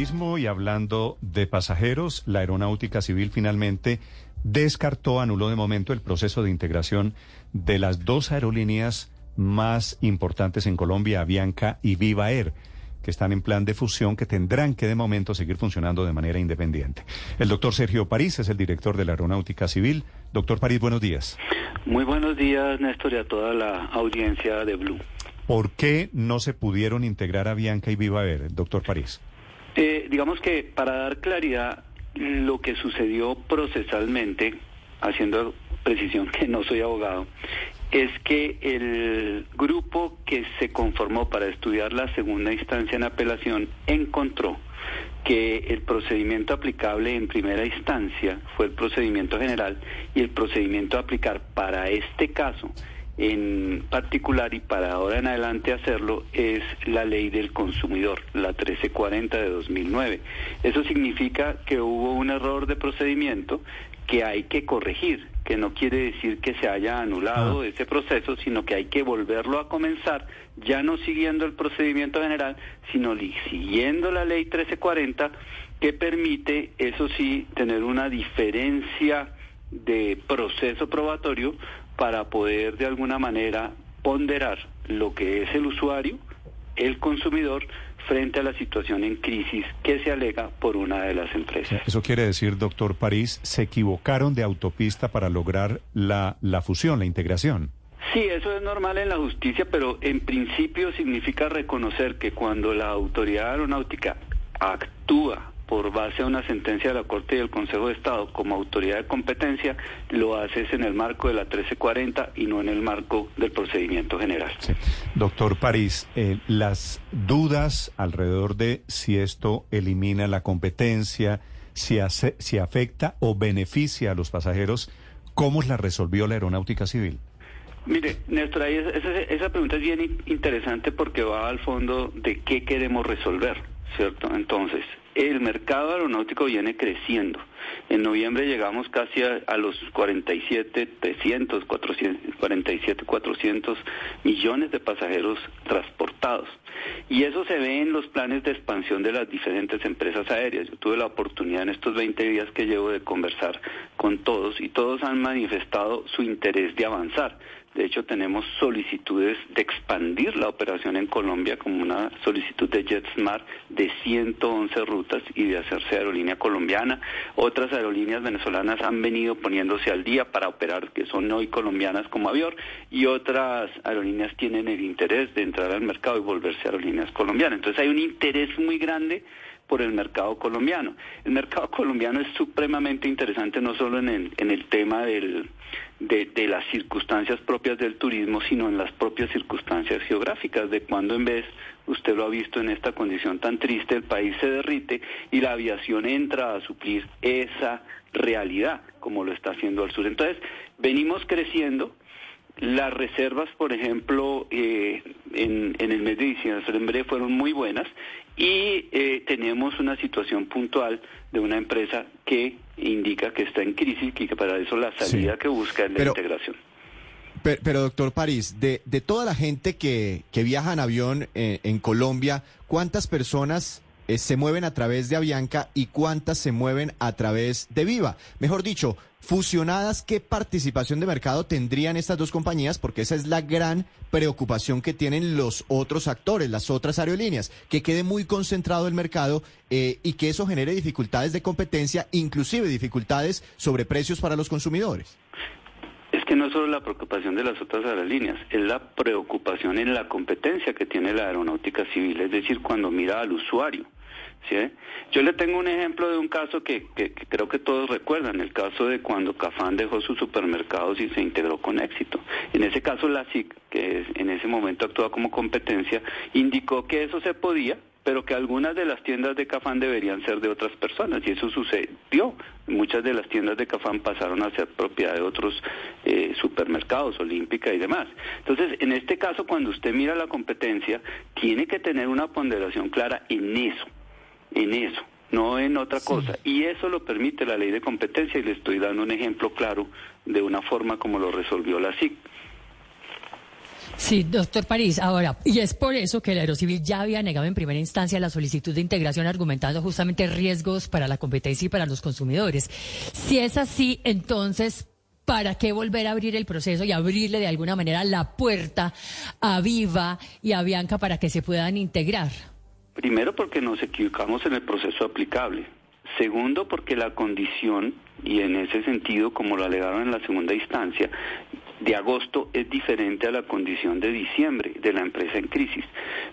Turismo y hablando de pasajeros, la Aeronáutica Civil finalmente descartó, anuló de momento el proceso de integración de las dos aerolíneas más importantes en Colombia, Avianca y Viva Air que están en plan de fusión que tendrán que de momento seguir funcionando de manera independiente. El doctor Sergio París es el director de la Aeronáutica Civil. Doctor París, buenos días. Muy buenos días, Néstor, y a toda la audiencia de Blue. ¿Por qué no se pudieron integrar a Bianca y Viva Air, doctor París? Eh, digamos que para dar claridad, lo que sucedió procesalmente, haciendo precisión que no soy abogado, es que el grupo que se conformó para estudiar la segunda instancia en apelación encontró que el procedimiento aplicable en primera instancia fue el procedimiento general y el procedimiento a aplicar para este caso en particular y para ahora en adelante hacerlo es la ley del consumidor, la 1340 de 2009. Eso significa que hubo un error de procedimiento que hay que corregir, que no quiere decir que se haya anulado ah. ese proceso, sino que hay que volverlo a comenzar, ya no siguiendo el procedimiento general, sino siguiendo la ley 1340, que permite, eso sí, tener una diferencia de proceso probatorio para poder de alguna manera ponderar lo que es el usuario, el consumidor, frente a la situación en crisis que se alega por una de las empresas. Eso quiere decir, doctor París, se equivocaron de autopista para lograr la, la fusión, la integración. Sí, eso es normal en la justicia, pero en principio significa reconocer que cuando la autoridad aeronáutica actúa por base a una sentencia de la Corte y del Consejo de Estado como autoridad de competencia, lo haces en el marco de la 1340 y no en el marco del procedimiento general. Doctor París, eh, las dudas alrededor de si esto elimina la competencia, si, hace, si afecta o beneficia a los pasajeros, ¿cómo la resolvió la Aeronáutica Civil? Mire, Néstor, esa, esa pregunta es bien interesante porque va al fondo de qué queremos resolver, ¿cierto? Entonces, el mercado aeronáutico viene creciendo. En noviembre llegamos casi a, los 47, 300, 400, 47, 400 millones de pasajeros transportados. Y eso se ve en los planes de expansión de las diferentes empresas aéreas. Yo tuve la oportunidad en estos 20 días que llevo de conversar con todos y todos han manifestado su interés de avanzar. De hecho, tenemos solicitudes de expandir la operación en Colombia como una solicitud de JetSmart de 111 rutas y de hacerse aerolínea colombiana. Otras aerolíneas venezolanas han venido poniéndose al día para operar, que son hoy colombianas como Avior, y otras aerolíneas tienen el interés de entrar al mercado y volverse aerolíneas colombianas. Entonces hay un interés muy grande por el mercado colombiano. El mercado colombiano es supremamente interesante no solo en el, en el tema del, de, de, las circunstancias propias del turismo, sino en las propias circunstancias geográficas, de cuando en vez, usted lo ha visto en esta condición tan triste, el país se derrite y la aviación entra a suplir esa realidad, como lo está haciendo al sur. Entonces, venimos creciendo, las reservas, por ejemplo, eh, en, en, el mes de diciembre fueron muy buenas y eh, tenemos una situación puntual de una empresa que indica que está en crisis y que para eso la salida que busca es la integración. Pero, doctor París, de, de toda la gente que, que viaja en avión eh, en Colombia, ¿cuántas personas eh, se mueven a través de Avianca y cuántas se mueven a través de Viva. Mejor dicho, fusionadas, ¿qué participación de mercado tendrían estas dos compañías? Porque esa es la gran preocupación que tienen los otros actores, las otras aerolíneas, que quede muy concentrado el mercado eh, y que eso genere dificultades de competencia, inclusive dificultades sobre precios para los consumidores. Es que no es solo la preocupación de las otras aerolíneas, es la preocupación en la competencia que tiene la aeronáutica civil, es decir, cuando mira al usuario. ¿Sí? Yo le tengo un ejemplo de un caso que, creo que todos recuerdan, el caso de cuando Cafán dejó sus supermercados y se integró con éxito. En ese caso la SIC, que en ese momento actúa como competencia, indicó que eso se podía pero que algunas de las tiendas de Cafán deberían ser de otras personas y eso sucedió. Muchas de las tiendas de Cafán pasaron a ser propiedad de otros eh, supermercados, Olímpica y demás. Entonces, en este caso, cuando usted mira la competencia, tiene que tener una ponderación clara en eso, en eso no en otra cosa. Y eso lo permite la ley de competencia y le estoy dando un ejemplo claro de una forma como lo resolvió la SIC. Sí, doctor París. Ahora, y es por eso que el Aerocivil ya había negado en primera instancia la solicitud de integración argumentando justamente riesgos para la competencia y para los consumidores. Si es así, entonces, ¿para qué volver a abrir el proceso y abrirle de alguna manera la puerta a Viva y a Bianca para que se puedan integrar? Primero porque nos equivocamos en el proceso aplicable. Segundo, porque la condición, y en ese sentido, como lo alegaron en la segunda instancia, de agosto es diferente a la condición de diciembre de la empresa en crisis.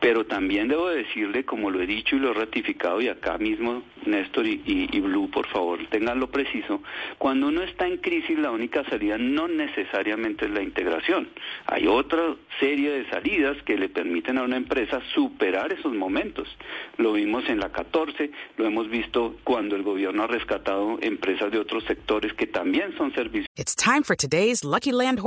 Pero también debo decirle, como lo he dicho y lo he ratificado, y acá mismo Néstor y, Blue, por favor, tenganlo preciso, cuando uno está en crisis la única salida no necesariamente es la integración. Hay otra serie de salidas que le permiten a una empresa superar esos momentos. Lo vimos en la 14, lo hemos visto cuando el gobierno ha rescatado empresas de otros sectores que también son servicios. It's time for today's Lucky Land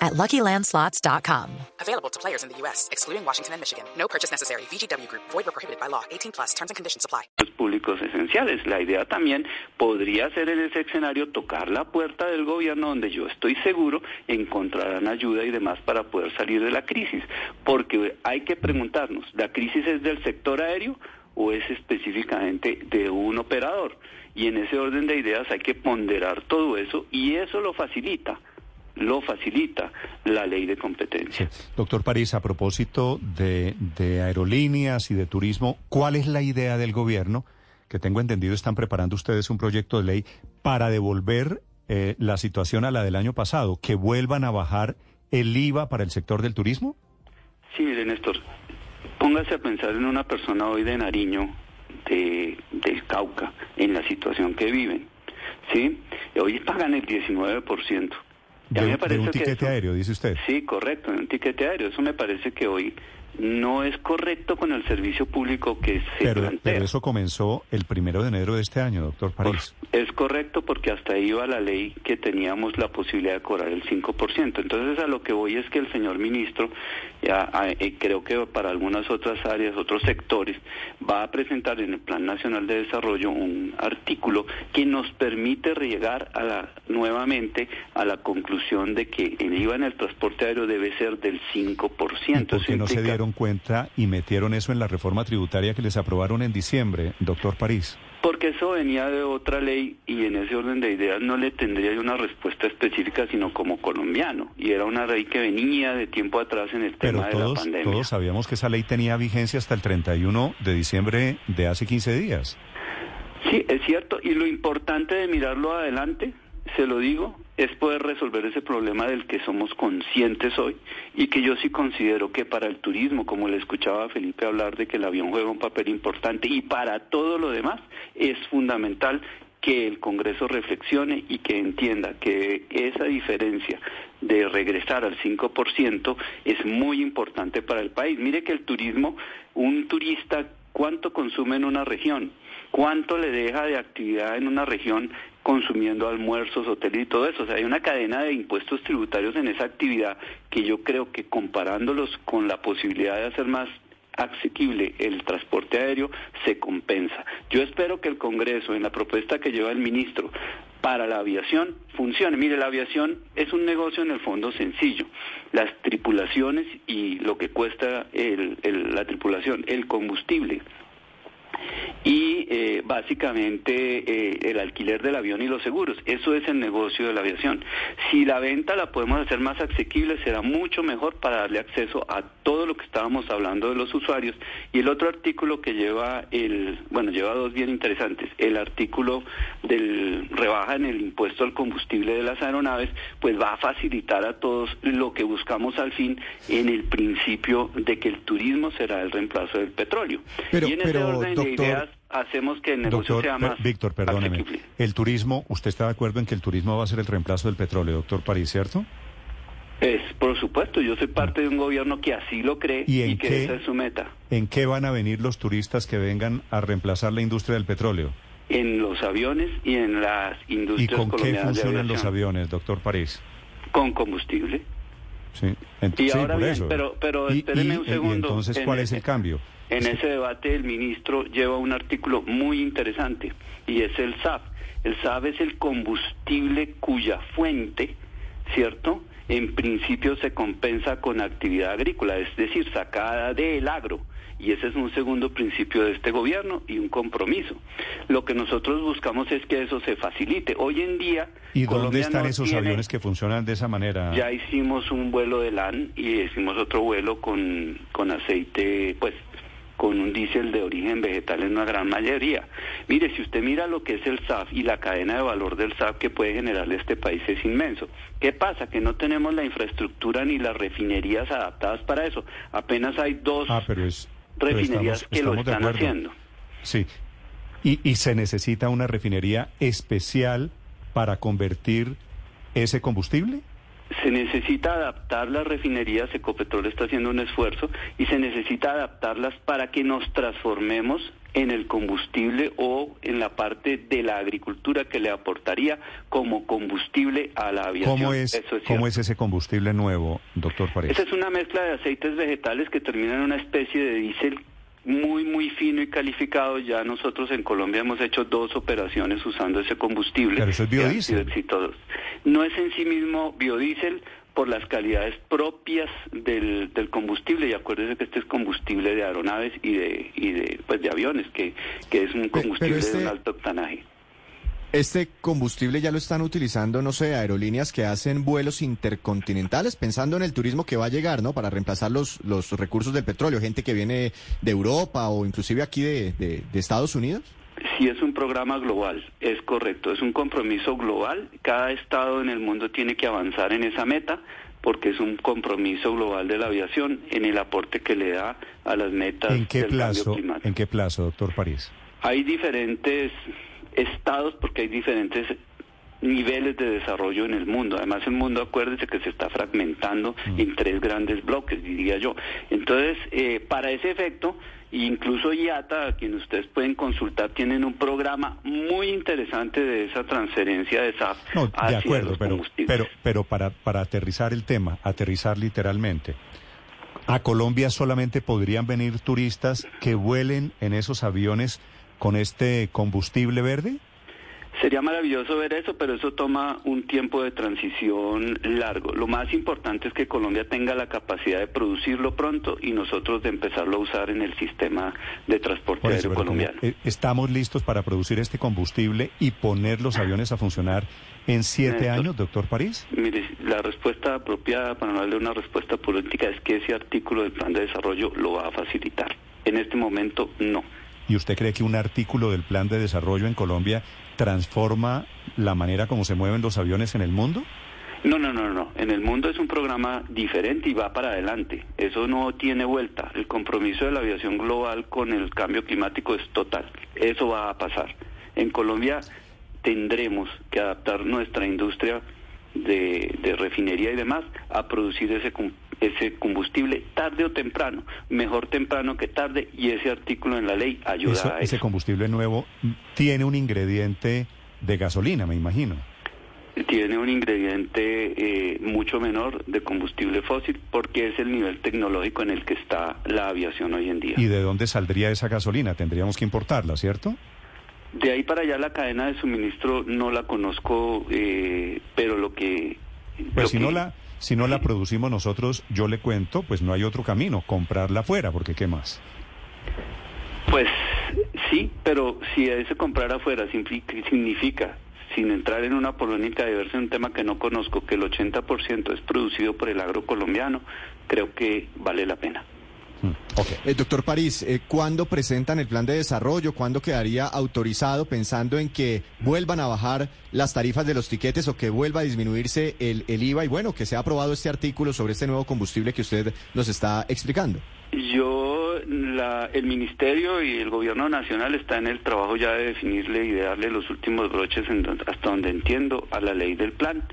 at LuckyLandSlots.com. Available to players in the U.S., excluding Washington and Michigan. No purchase necessary. VGW Group. Void or prohibited by law. 18 plus. Terms and conditions apply. Públicos esenciales. La idea también podría ser en ese escenario tocar la puerta del gobierno donde yo estoy seguro encontrarán ayuda y demás para poder salir de la crisis. Porque hay que preguntarnos, ¿la crisis es del sector aéreo o es específicamente de un operador? Y en ese orden de ideas hay que ponderar todo eso y eso lo facilita lo facilita la ley de competencia. Doctor París, a propósito de, aerolíneas y de turismo, ¿cuál es la idea del gobierno? Que tengo entendido están preparando ustedes un proyecto de ley para devolver eh, la situación a la del año pasado, que vuelvan a bajar el IVA para el sector del turismo. Sí, mire, Néstor, póngase a pensar en una persona hoy de Nariño, de, del Cauca, en la situación que viven. ¿sí? Hoy pagan el 19%. De, un tiquete aéreo, dice usted. Sí, correcto, de un tiquete aéreo. Eso me parece que hoy no es correcto con el servicio público que se pero, plantea. Pero eso comenzó el primero de enero de este año, doctor París. es correcto porque hasta ahí iba la ley que teníamos la posibilidad de cobrar el 5%. Entonces a lo que voy es que el señor ministro, ya eh, creo que para algunas otras áreas, otros sectores, va a presentar en el Plan Nacional de Desarrollo un artículo que nos permite llegar a la, nuevamente a la conclusión de que el IVA en el transporte aéreo debe ser del 5%. ¿Por qué no se dieron cuenta y metieron eso en la reforma tributaria que les aprobaron en diciembre, doctor París? Porque eso venía de otra ley y en ese orden de ideas no le tendría una respuesta específica, sino como colombiano. Y era una ley que venía de tiempo atrás en el tema de la pandemia. Todos sabíamos que esa ley tenía vigencia hasta el 31 de diciembre de hace 15 días. Sí, es cierto. Y lo importante de mirarlo adelante, se lo digo, es poder resolver ese problema del que somos conscientes hoy y que yo sí considero que para el turismo, como le escuchaba a Felipe hablar de que el avión juega un papel importante y para todo lo demás es fundamental que el Congreso reflexione y que entienda que esa diferencia de regresar al 5% es muy importante para el país. Mire que el turismo, un turista, ¿cuánto consume en una región? ¿Cuánto le deja de actividad en una región consumiendo almuerzos, hoteles y todo eso. O sea, hay una cadena de impuestos tributarios en esa actividad que yo creo que comparándolos con la posibilidad de hacer más asequible el transporte aéreo se compensa. Yo espero que el Congreso, en la propuesta que lleva el ministro para la aviación, funcione. Mire, la aviación es un negocio en el fondo sencillo. Las tripulaciones y lo que cuesta la tripulación, el combustible, y eh, básicamente eh, el alquiler del avión y los seguros. Eso es el negocio de la aviación. Si la venta la podemos hacer más asequible, será mucho mejor para darle acceso a todo lo que estábamos hablando de los usuarios. Y el otro artículo que lleva el, bueno, lleva dos bien interesantes. El artículo del rebaja en el impuesto al combustible de las aeronaves, pues va a facilitar a todos lo que buscamos al fin en el principio de que el turismo será el reemplazo del petróleo. Pero, y en ese orden de doctor, ideas hacemos que el negocio Doctor, sea más Víctor, perdóneme. asequible. El turismo, ¿usted está de acuerdo en que el turismo va a ser el reemplazo del petróleo, doctor París, cierto? Es, por supuesto, yo soy parte de un gobierno que así lo cree ¿Y y, que qué? esa es su meta. ¿En qué van a venir los turistas que vengan a reemplazar la industria del petróleo? En los aviones y en las ¿Y industrias con qué funcionan los aviones, doctor París? Con combustible. Sí, Y ahora bien, eso. pero, pero Y- y- un y segundo. entonces, En ¿cuál el- es el cambio? En ese debate el ministro lleva un artículo muy interesante y es el SAF. El SAF es el combustible cuya fuente, ¿cierto? En principio se compensa con actividad agrícola, es decir, sacada del agro. Y ese es un segundo principio de este gobierno y un compromiso. Lo que nosotros buscamos es que eso se facilite. Hoy en día... ¿Y dónde están no esos tiene- aviones que funcionan de esa manera? ya hicimos un vuelo de LAN y hicimos otro vuelo con, con aceite, pues con un diésel de origen vegetal en una gran mayoría. Mire, si usted mira lo que es el SAF y la cadena de valor del SAF que puede generarle este país es inmenso. ¿Qué pasa? Que no tenemos la infraestructura ni las refinerías adaptadas para eso. Apenas hay dos Ah, pero es... refinerías estamos- que lo estamos están haciendo. Sí. Y, y se necesita una refinería especial para convertir ese combustible. Se necesita adaptar las refinerías, Ecopetrol está haciendo un esfuerzo, y se necesita adaptarlas para que nos transformemos en el combustible o en la parte de la agricultura que le aportaría como combustible a la aviación. ¿Cómo es, Eso es ¿Cómo es ese combustible nuevo, doctor París? Esa es una mezcla de aceites vegetales que termina en una especie de diésel muy, muy fino y calificado. Ya nosotros en Colombia hemos hecho dos operaciones usando ese combustible. Pero eso es biodiesel. No es en sí mismo biodiesel por las calidades propias del, del combustible y acuérdese que este es combustible de aeronaves y de y de pues de aviones que, que es un combustible este- de un alto octanaje. Este combustible ya lo están utilizando, no sé, aerolíneas que hacen vuelos intercontinentales, pensando en el turismo que va a llegar, ¿no? Para reemplazar los, los recursos del petróleo, gente que viene de Europa o inclusive aquí de, de- de Estados Unidos. Sí, es un programa global, es correcto, es un compromiso global. Cada estado en el mundo tiene que avanzar en esa meta porque es un compromiso global de la aviación en el aporte que le da a las metas ¿En qué del cambio climático. en qué plazo, doctor París? Hay diferentes estados porque hay diferentes niveles de desarrollo en el mundo. Además, el mundo, acuérdese que se está fragmentando Mm. en tres grandes bloques, diría yo. Entonces, eh, para ese efecto, incluso IATA, a quien ustedes pueden consultar, tienen un programa muy interesante de esa transferencia de SAF No, de hacia acuerdo, los pero, combustibles. pero, pero para, para aterrizar el tema, aterrizar literalmente, ¿a Colombia solamente podrían venir turistas que vuelen en esos aviones con este combustible verde? Sería maravilloso ver eso, pero eso toma un tiempo de transición largo. Lo más importante es que Colombia tenga la capacidad de producirlo pronto y nosotros de empezarlo a usar en el sistema de transporte eso, aéreo colombiano. eh, ¿Estamos listos para producir este combustible y poner los aviones a funcionar en siete Néstor. años, doctor París? Mire, la respuesta apropiada para no darle una respuesta política es que ese artículo del plan de desarrollo lo va a facilitar. En este momento, no. ¿Y usted cree que un artículo del plan de desarrollo en Colombia transforma la manera como se mueven los aviones en el mundo? No, no, no, no. En el mundo es un programa diferente y va para adelante. Eso no tiene vuelta. El compromiso de la aviación global con el cambio climático es total. Eso va a pasar. En Colombia tendremos que adaptar nuestra industria de, refinería y demás a producir ese, cum- ese combustible tarde o temprano. Mejor temprano que tarde y ese artículo en la ley ayuda Eso- a ese eso. combustible nuevo tiene un ingrediente de gasolina, me imagino. tiene un ingrediente eh, mucho menor de combustible fósil porque es el nivel tecnológico en el que está la aviación hoy en día. ¿Y de dónde saldría esa gasolina? Tendríamos que importarla, ¿cierto? De ahí para allá la cadena de suministro no la conozco, eh, pero lo que... Pues si no la si no la producimos nosotros, yo le cuento, pues no hay otro camino, comprarla afuera, porque ¿qué más? Pues sí, pero si se comprar afuera significa, sin entrar en una polémica de verse un tema que no conozco, que el 80% es producido por el agro colombiano, creo que vale la pena. Mm, okay. Eh, doctor París, eh, ¿cuándo presentan el plan de desarrollo? ¿Cuándo quedaría autorizado pensando en que vuelvan a bajar las tarifas de los tiquetes o que vuelva a disminuirse el, el IVA? Y bueno, que se ha aprobado este artículo sobre este nuevo combustible que usted nos está explicando. Yo, la, el Ministerio y el Gobierno Nacional está en el trabajo ya de definirle y de darle los últimos broches hasta donde entiendo a la ley del plan.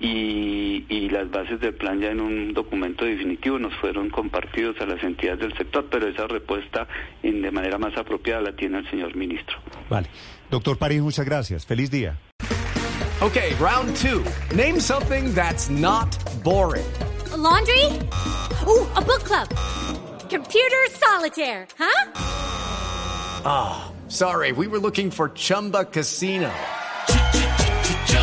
Y, y, las bases del plan ya en un documento definitivo nos fueron compartidos a las entidades del sector, pero esa respuesta en, de manera más apropiada la tiene el señor ministro. Vale. Doctor París, muchas gracias. Feliz día. Okay, round two. Name something that's not boring. laundry? Ooh, a book club. Computer solitaire, huh? Ah, oh, sorry, we were looking for Chumba Casino.